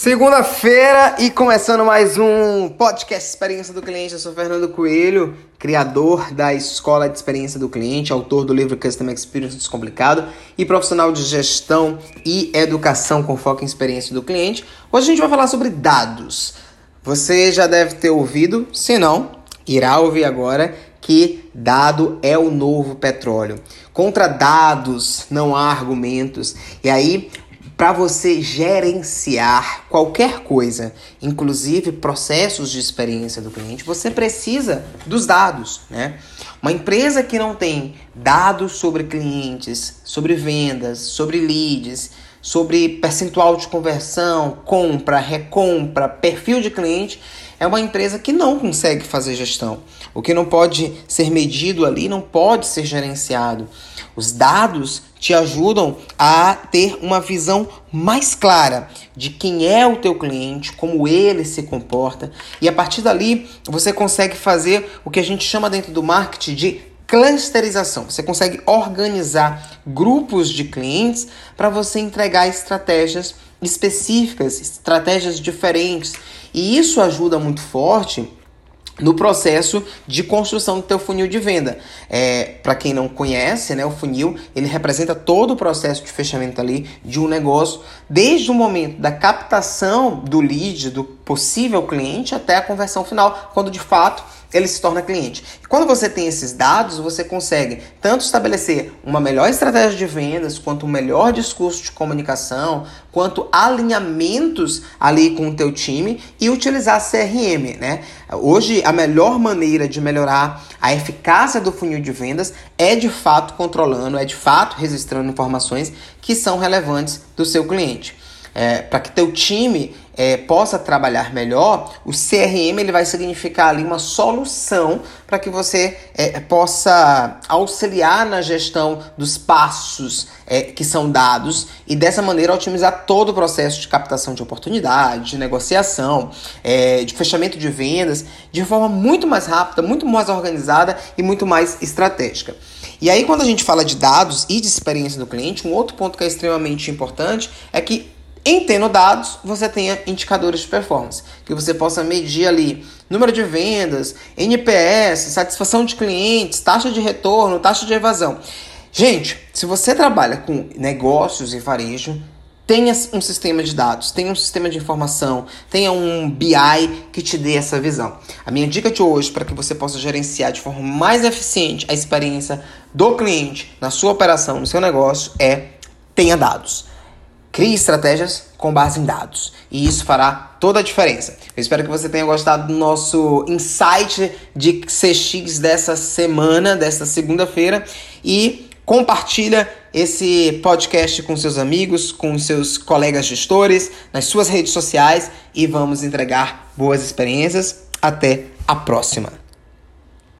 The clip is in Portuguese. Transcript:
Segunda-feira e começando mais um podcast Experiência do Cliente. Eu sou Fernando Coelho, criador da Escola de Experiência do Cliente, autor do livro Customer Experience Descomplicado e profissional de gestão e educação com foco em experiência do cliente. Hoje a gente vai falar sobre dados. Você já deve ter ouvido, se não, irá ouvir agora que dado é o novo petróleo. Contra dados não há argumentos. E aí para você gerenciar qualquer coisa, inclusive processos de experiência do cliente, você precisa dos dados, né? Uma empresa que não tem dados sobre clientes, sobre vendas, sobre leads, sobre percentual de conversão, compra, recompra, perfil de cliente, é uma empresa que não consegue fazer gestão. O que não pode ser medido ali não pode ser gerenciado. Os dados te ajudam a ter uma visão mais clara de quem é o teu cliente, como ele se comporta, e a partir dali você consegue fazer o que a gente chama dentro do marketing de clusterização. Você consegue organizar grupos de clientes para você entregar estratégias específicas, estratégias diferentes. E isso ajuda muito forte no processo de construção do teu funil de venda. É, Para quem não conhece, né, o funil ele representa todo o processo de fechamento ali de um negócio, desde o momento da captação do lead, do possível cliente, até a conversão final, quando de fato ele se torna cliente. E quando você tem esses dados, você consegue tanto estabelecer uma melhor estratégia de vendas, quanto um melhor discurso de comunicação, quanto alinhamentos ali com o teu time e utilizar CRM, né? Hoje a melhor maneira de melhorar a eficácia do funil de vendas é de fato controlando, é de fato registrando informações que são relevantes do seu cliente é, para que teu time é, possa trabalhar melhor, o CRM ele vai significar ali uma solução para que você é, possa auxiliar na gestão dos passos é, que são dados e dessa maneira otimizar todo o processo de captação de oportunidade, de negociação, é, de fechamento de vendas de forma muito mais rápida, muito mais organizada e muito mais estratégica. E aí, quando a gente fala de dados e de experiência do cliente, um outro ponto que é extremamente importante é que em tendo dados, você tenha indicadores de performance, que você possa medir ali número de vendas, NPS, satisfação de clientes, taxa de retorno, taxa de evasão. Gente, se você trabalha com negócios e varejo, tenha um sistema de dados, tenha um sistema de informação, tenha um BI que te dê essa visão. A minha dica de hoje para que você possa gerenciar de forma mais eficiente a experiência do cliente na sua operação, no seu negócio é tenha dados. Crie estratégias com base em dados. E isso fará toda a diferença. Eu espero que você tenha gostado do nosso insight de CX dessa semana, desta segunda-feira. E compartilha esse podcast com seus amigos, com seus colegas gestores, nas suas redes sociais e vamos entregar boas experiências. Até a próxima!